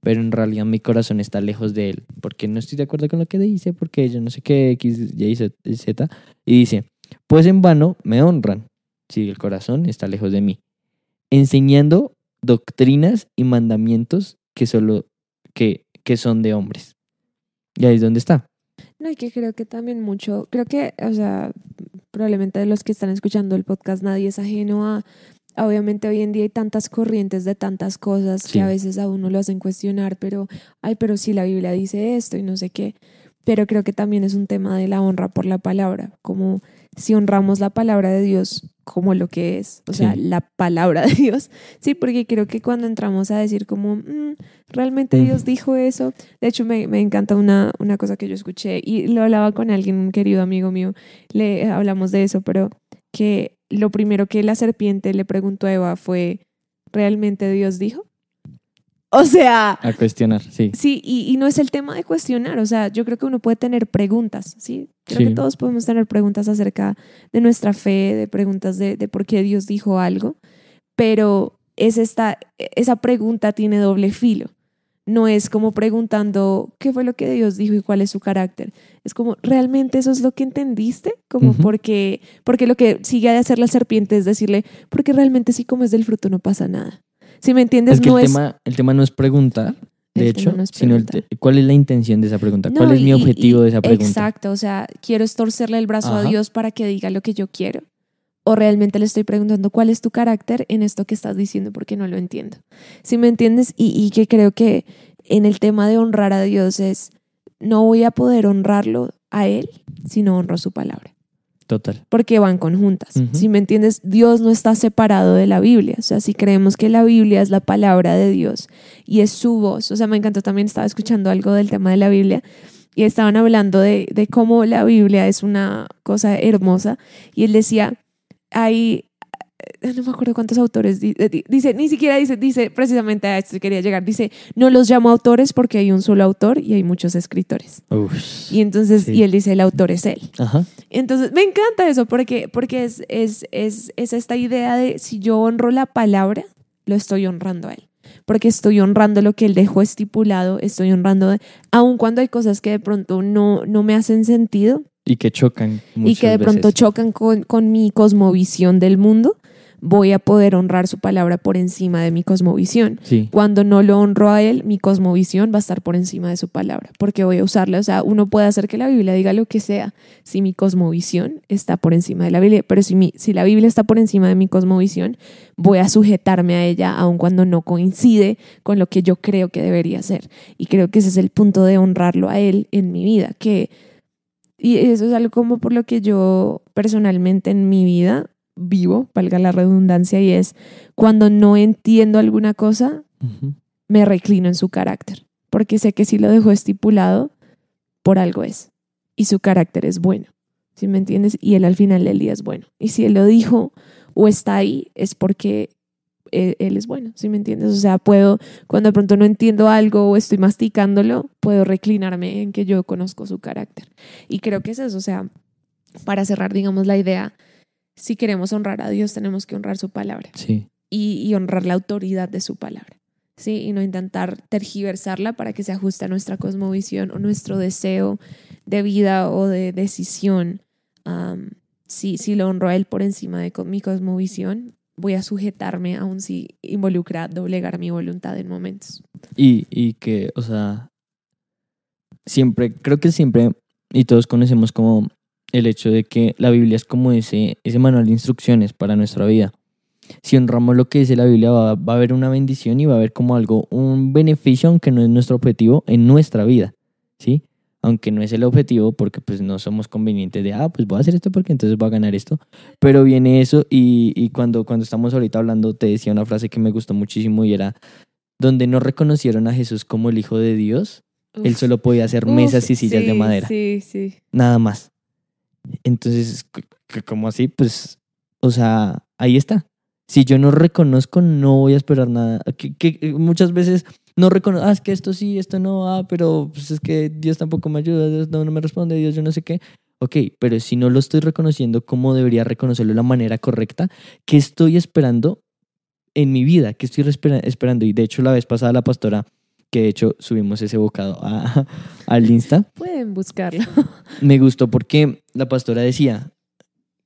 pero en realidad mi corazón está lejos de él, porque no estoy de acuerdo con lo que dice, porque yo no sé qué, X, Y, Z, y dice, pues en vano me honran, si el corazón está lejos de mí, enseñando doctrinas y mandamientos que solo, que, que son de hombres. Y ahí es donde está. No, y que creo que también mucho, creo que, o sea, probablemente de los que están escuchando el podcast, nadie es ajeno a, obviamente hoy en día hay tantas corrientes de tantas cosas Sí. que a veces a uno lo hacen cuestionar, pero, ay, pero si la Biblia dice esto y no sé qué, pero creo que también es un tema de la honra por la palabra, como si honramos la palabra de Dios como lo que es, o sea, Sí. la palabra de Dios, sí, porque creo que cuando entramos a decir como, "Mm, realmente. Dios dijo eso, de hecho, me, me encanta una, una cosa que yo escuché y lo hablaba con alguien, un querido amigo mío, le hablamos de eso, pero que lo primero que la serpiente le preguntó a Eva fue, ¿realmente Dios dijo? O sea, A cuestionar, sí. sí, y, y no es el tema de cuestionar, o sea, yo creo que uno puede tener preguntas, ¿sí? Creo Sí. que todos podemos tener preguntas acerca de nuestra fe, de preguntas de, de por qué Dios dijo algo, pero es esta, esa pregunta tiene doble filo. No es como preguntando qué fue lo que Dios dijo y cuál es su carácter. Es como, ¿realmente eso es lo que entendiste? Como Ujú. porque, porque lo que sigue de hacer la serpiente es decirle, porque realmente si comes del fruto no pasa nada. Si me entiendes, Es que no el, es... tema, el tema no es preguntar, de El hecho, no sino el preguntar. te- cuál es la intención de esa pregunta, No, cuál es mi objetivo y- de esa pregunta. Exacto, o sea, quiero estorcerle el brazo a. Dios para que diga lo que yo quiero. O realmente le estoy preguntando cuál es tu carácter en esto que estás diciendo porque no lo entiendo. Si me entiendes? Y, y que creo que en el tema de honrar a Dios es, no voy a poder honrarlo a Él si no honro su palabra Total. porque van conjuntas. Si me entiendes, Dios no está separado de la Biblia. O sea, si creemos que la Biblia es la palabra de Dios y es su voz. O sea, me encantó también, estaba escuchando algo del tema de la Biblia y estaban hablando de, de cómo la Biblia es una cosa hermosa. Y él decía, hay, no me acuerdo cuántos autores, eh, di- dice, ni siquiera dice, dice, precisamente a esto quería llegar, dice, no los llamo autores porque hay un solo autor y hay muchos escritores. Uf. Y entonces, Sí. y él dice, el autor es él. Ajá. Entonces, me encanta eso porque, porque es, es, es, es esta idea de si yo honro la palabra, lo estoy honrando a él. Porque estoy honrando lo que él dejó estipulado, estoy honrando, aun cuando hay cosas que de pronto no, no me hacen sentido Y que chocan muchas y que de pronto veces. chocan con, con mi cosmovisión del mundo, voy a poder honrar su palabra por encima de mi cosmovisión. Sí. Cuando no lo honro a él, mi cosmovisión va a estar por encima de su palabra, porque voy a usarla. O sea, uno puede hacer que la Biblia diga lo que sea si mi cosmovisión está por encima de la Biblia, pero si, mi, si la Biblia está por encima de mi cosmovisión, voy a sujetarme a ella aun cuando no coincide con lo que yo creo que debería ser. Y creo que ese es el punto de honrarlo a él en mi vida, que... Y eso es algo como por lo que yo personalmente en mi vida vivo, valga la redundancia, y es cuando no entiendo alguna cosa, me reclino en su carácter, porque sé que si lo dejo estipulado, por algo es. Y su carácter es bueno, ¿sí me entiendes? Y él al final del día es bueno. Y si él lo dijo o está ahí, es porque él, él es bueno, ¿sí me entiendes? O sea, puedo, cuando de pronto no entiendo algo o estoy masticándolo, puedo reclinarme en que yo conozco su carácter. Y creo que es eso, o sea, para cerrar, digamos, la idea, si queremos honrar a Dios, tenemos que honrar su palabra Sí. y, y honrar la autoridad de su palabra. ¿sí? Y no intentar tergiversarla para que se ajuste a nuestra cosmovisión o nuestro deseo de vida o de decisión. Si, si lo honro a él por encima de mi cosmovisión, voy a sujetarme aun si involucra doblegar mi voluntad en momentos. Y, y que, o sea, siempre, creo que siempre, y todos conocemos como el hecho de que la Biblia es como ese, ese manual de instrucciones para nuestra vida. Si honramos lo que dice la Biblia, va, va a haber una bendición y va a haber como algo, un beneficio, aunque no es nuestro objetivo, en nuestra vida, ¿sí? Aunque no es el objetivo, porque pues no somos convenientes de, ah, pues voy a hacer esto porque entonces voy a ganar esto. Pero viene eso y, y cuando, cuando estamos ahorita hablando, te decía una frase que me gustó muchísimo y era, donde no reconocieron a Jesús como el Hijo de Dios, él solo podía hacer uf, mesas y sillas de madera, Sí, sí. nada más. Entonces, como así, pues, o sea, ahí está. Si yo no reconozco, no voy a esperar nada. Que, que muchas veces no reconozco, ah, es que esto sí, esto no, ah, pero pues es que Dios tampoco me ayuda, Dios no, no me responde, Dios yo no sé qué. Ok, pero si no lo estoy reconociendo, ¿cómo debería reconocerlo de la manera correcta? ¿Qué estoy esperando en mi vida? ¿Qué estoy espera- esperando? Y de hecho, la vez pasada la pastora, que de hecho subimos ese bocado a- al Insta, Pueden buscarlo. me gustó porque la pastora decía,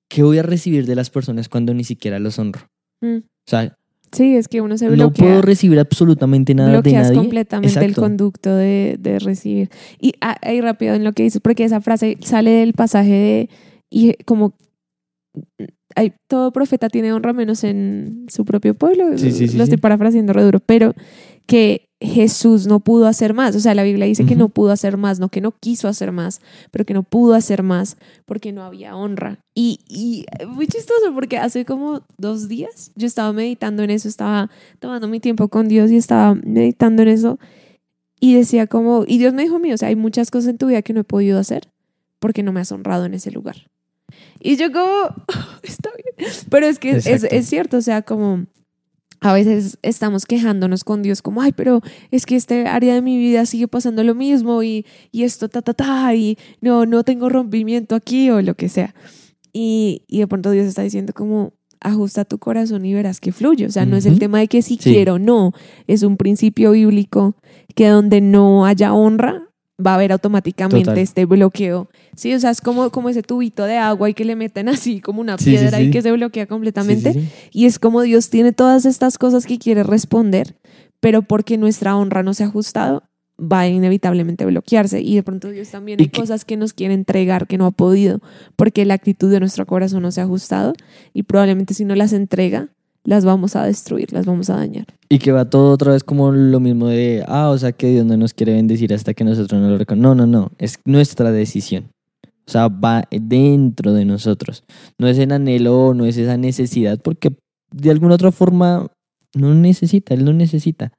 ¿qué voy a recibir de las personas cuando ni siquiera los honro? Mm. O sea, Sí, es que uno se no bloquea. puedo recibir absolutamente nada de bloqueas nadie. completamente el Exacto. conducto de, de recibir. Y ah, ahí rápido en lo que dices, porque esa frase sale del pasaje de, y como hay, todo profeta tiene honra menos en su propio pueblo. Sí, sí, sí, lo estoy parafraseando re duro, pero que Jesús no pudo hacer más. O sea, la Biblia dice que Ujú. no pudo hacer más, no que no quiso hacer más, pero que no pudo hacer más porque no había honra. Y, y muy chistoso porque hace como dos días yo estaba meditando en eso, estaba tomando mi tiempo con Dios y estaba meditando en eso y decía como, y Dios me dijo mío, o sea, hay muchas cosas en tu vida que no he podido hacer porque no me has honrado en ese lugar. Y yo como, está bien, pero es que es, es cierto, o sea, como a veces estamos quejándonos con Dios como, ay, pero es que este área de mi vida sigue pasando lo mismo y, y esto, ta, ta, ta, y no, no tengo rompimiento aquí o lo que sea. Y, y de pronto Dios está diciendo como, ajusta tu corazón y verás que fluye. O sea, no es el tema de que si Sí. quiero, no. Es un principio bíblico que donde no haya honra, va a haber automáticamente Total. este bloqueo. Sí, o sea, es como, como ese tubito de agua y que le meten así como una Sí, sí, piedra y que se bloquea completamente. Y es como Dios tiene todas estas cosas que quiere responder, pero porque nuestra honra no se ha ajustado, va a inevitablemente bloquearse. Y de pronto Dios también hay cosas que nos quiere entregar que no ha podido, porque la actitud de nuestro corazón no se ha ajustado y probablemente si no las entrega, las vamos a destruir, las vamos a dañar. Y que va todo otra vez como lo mismo de, ah, o sea que Dios no nos quiere bendecir hasta que nosotros no lo reconozcamos. No, no, no, es nuestra decisión. O sea, va dentro de nosotros. No es el anhelo, no es esa necesidad, porque de alguna otra forma no necesita, Él no necesita.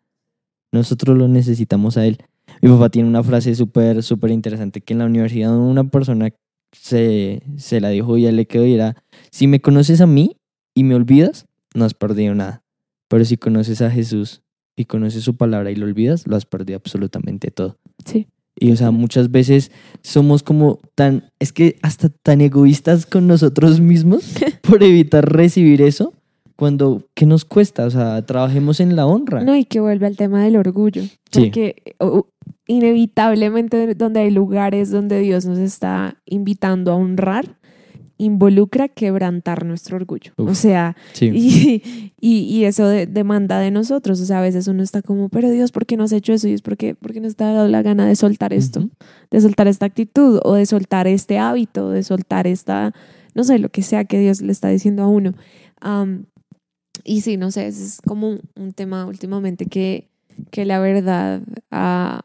Nosotros lo necesitamos a Él. Mi papá tiene una frase súper, súper interesante que en la universidad una persona se, se la dijo y a él le quedó y era, si me conoces a mí y me olvidas, no has perdido nada. Pero si conoces a Jesús y conoces su palabra y lo olvidas, lo has perdido absolutamente todo. Sí. Y o sea, muchas veces somos como tan, es que hasta tan egoístas con nosotros mismos por evitar recibir eso, cuando, ¿qué nos cuesta? O sea, trabajemos en la honra. No, y que vuelve al tema del orgullo. Sí. Porque inevitablemente donde hay lugares donde Dios nos está invitando a honrar, involucra quebrantar nuestro orgullo. o sea, Sí. y, y, y eso de- demanda de nosotros. O sea, a veces uno está como, pero Dios, ¿por qué no has hecho eso? Y es porque, porque nos está dando la gana de soltar esto, de soltar esta actitud o de soltar este hábito, de soltar esta, no sé, lo que sea que Dios le está diciendo a uno. Am, y sí, no sé, ese es como un, un tema últimamente que, que la verdad, ah,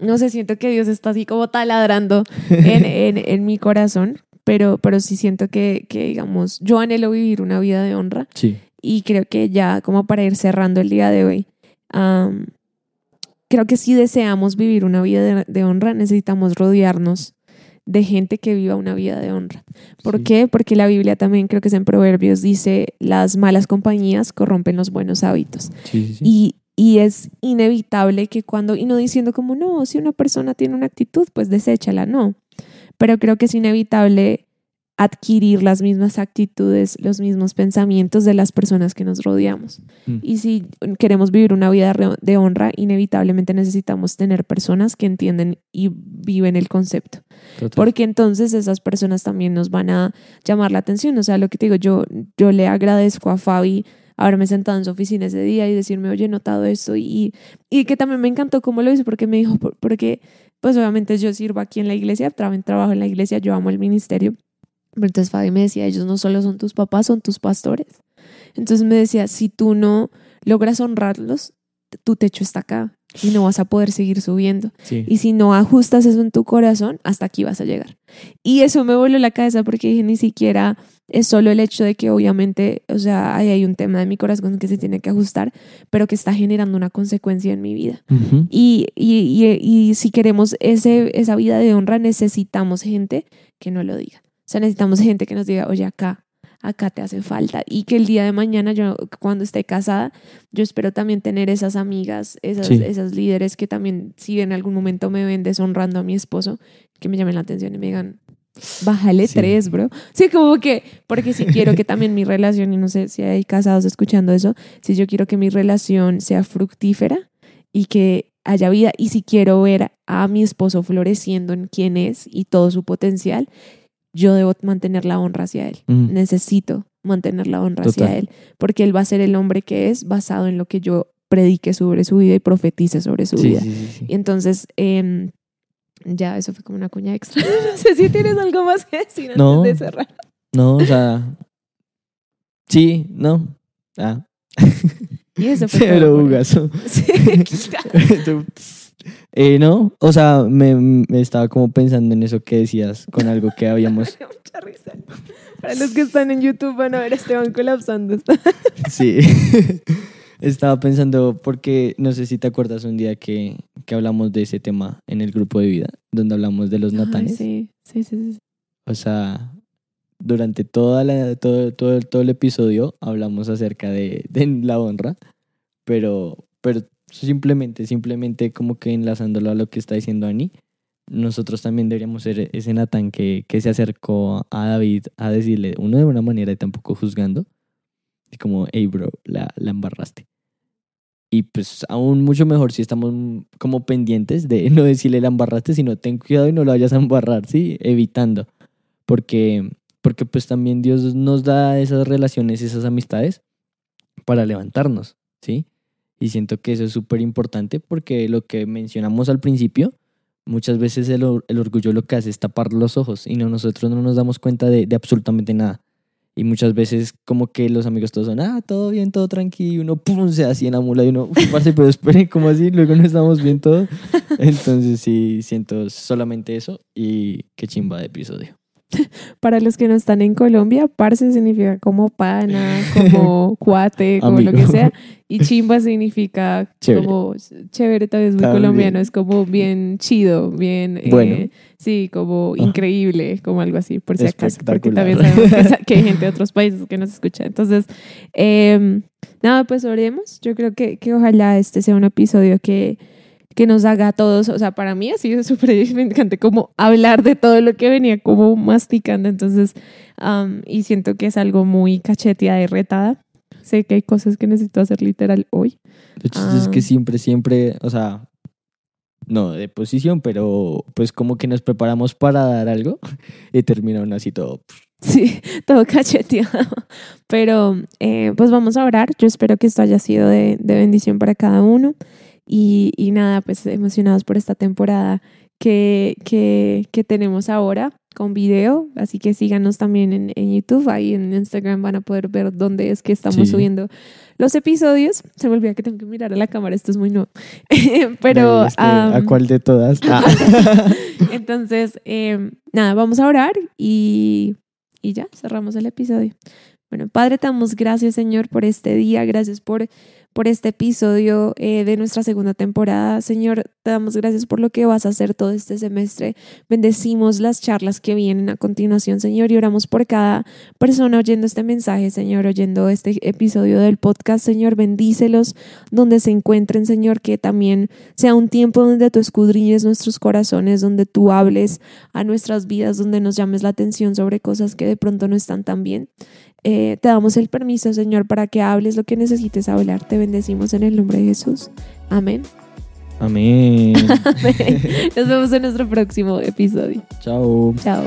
no sé, siento que Dios está así como taladrando en, en, en mi corazón, pero, pero sí siento que, que, digamos, yo anhelo vivir una vida de honra Sí. y creo que ya como para ir cerrando el día de hoy, am, creo que si deseamos vivir una vida de, de honra, necesitamos rodearnos de gente que viva una vida de honra. ¿Por Sí. qué? Porque la Biblia también, creo que es en Proverbios, dice, las malas compañías corrompen los buenos hábitos. Sí, sí. Y, y es inevitable que cuando, y no diciendo como, no, si una persona tiene una actitud, pues deséchala, no. Pero creo que es inevitable adquirir las mismas actitudes, los mismos pensamientos de las personas que nos rodeamos. Mm. Y si queremos vivir una vida de honra, inevitablemente necesitamos tener personas que entienden y viven el concepto Total. porque entonces esas personas también nos van a llamar la atención. O sea, lo que te digo, yo, yo le agradezco a Fabi haberme sentado en su oficina ese día y decirme, oye, he notado esto. Y, y que también me encantó cómo lo hizo, porque me dijo, por- porque pues obviamente yo sirvo aquí en la iglesia, tra- trabajo en la iglesia, yo amo el ministerio. Pero entonces Fabi me decía, ellos no solo son tus papás, son tus pastores. Entonces me decía, si tú no logras honrarlos, tu techo está acá y no vas a poder seguir subiendo. Sí. Y si no ajustas eso en tu corazón, hasta aquí vas a llegar. Y eso me voló la cabeza porque dije, ni siquiera es solo el hecho de que obviamente, o sea, ahí hay un tema de mi corazón que se tiene que ajustar, pero que está generando una consecuencia en mi vida. Y, y, y, y si queremos ese, esa vida de honra, necesitamos gente que no lo diga. O sea, necesitamos gente que nos diga, oye, acá, acá te hace falta. Y que el día de mañana, yo cuando esté casada, yo espero también tener esas amigas, esas, Sí. esas líderes que también, si en algún momento me ven deshonrando a mi esposo, que me llamen la atención y me digan, bájale Sí. tres, bro. Sí, como que, porque si quiero que también mi relación, y no sé si hay casados escuchando eso, si yo quiero que mi relación sea fructífera y que haya vida, y si quiero ver a mi esposo floreciendo en quien es y todo su potencial, yo debo mantener la honra hacia él. Necesito mantener la honra hacia él, porque él va a ser el hombre que es basado en lo que yo predique sobre su vida y profetice sobre su Sí, vida. sí, sí, sí. Y entonces, em, ya, eso fue como una cuña extra. no sé si tienes algo más que decir antes No. de cerrar. No, o sea. Sí, no. Ah. Y eso fue. Bugazo. Sí. Eh, no, o sea, me, me estaba como pensando en eso que decías con algo que habíamos. Mucha risa. Para los que están en YouTube van a ver a Esteban colapsando. Sí. Estaba pensando, porque no sé si te acuerdas un día que, que hablamos de ese tema en el grupo de vida, donde hablamos de los Ay, natanes. sí, sí, sí, sí. O sea, durante toda la, todo, todo, todo el episodio hablamos acerca de, de la honra, pero, pero simplemente, simplemente como que enlazándolo a lo que está diciendo Ani, nosotros también deberíamos ser ese Natán que, que se acercó a David a decirle, uno de una manera y tampoco juzgando, y como, hey bro, la, la embarraste. Y pues aún mucho mejor si estamos como pendientes de no decirle la embarraste, sino ten cuidado y no lo vayas a embarrar, ¿sí? Evitando. Porque, porque pues también Dios nos da esas relaciones, esas amistades para levantarnos, ¿sí? Y siento que eso es súper importante porque lo que mencionamos al principio, muchas veces el, el orgullo lo que hace es tapar los ojos y no, nosotros no nos damos cuenta de absolutamente nada. Y muchas veces como que los amigos todos son, ah, todo bien, todo tranquilo, y uno pum, se así en la mula y uno, "Uf, parce, pero espere, ¿cómo así? Luego no estamos bien todo. Entonces sí, siento solamente eso y qué chimba de episodio. Para los que no están en Colombia, parce significa como pana, como cuate, como lo que Amigo. sea. Y chimba significa Chévere. como chévere, también es muy También. colombiano, es como bien chido, bien, eh, Bueno. sí, como Ah. increíble, como algo así, por si acaso, porque también sabemos que, sa- que hay gente de otros países que nos escucha. Entonces, eh, nada, pues oremos. Yo creo que, que ojalá este sea un episodio que, que nos haga a todos, o sea, para mí ha sido súper edificante como hablar de todo lo que venía como masticando, entonces, am, y siento que es algo muy cacheteada y retada. Sé que hay cosas que necesito hacer literal hoy. De hecho, es Ah. que siempre, siempre, o sea, no de posición, pero pues como que nos preparamos para dar algo y terminaron así todo. Sí, todo cacheteado. Pero eh, pues vamos a orar. Yo espero que esto haya sido de, de bendición para cada uno. Y, y, nada, pues emocionados por esta temporada que, que, que, tenemos ahora con video. Así que síganos también en, en, YouTube. Ahí en Instagram van a poder ver dónde es que estamos sí. subiendo los episodios. Se me olvida que tengo que mirar a la cámara. Esto es muy nuevo. Pero... Um, ¿A cuál de todas? Ah. Entonces, eh, nada, vamos a orar y y ya cerramos el episodio. Bueno, Padre, te damos gracias, Señor, por este día. Gracias por, por este episodio eh, de nuestra segunda temporada. Señor, te damos gracias por lo que vas a hacer todo este semestre. Bendecimos las charlas que vienen a continuación, Señor, y oramos por cada persona oyendo este mensaje, Señor, oyendo este episodio del podcast. Señor, bendícelos donde se encuentren, Señor, que también sea un tiempo donde tú escudriñes nuestros corazones, donde tú hables a nuestras vidas, donde nos llames la atención sobre cosas que de pronto no están tan bien. Eh, te damos el permiso, Señor, para que hables lo que necesites hablar. Te bendecimos en el nombre de Jesús. Amén. Amén. Amén. Nos vemos en nuestro próximo episodio. Chao. Chao.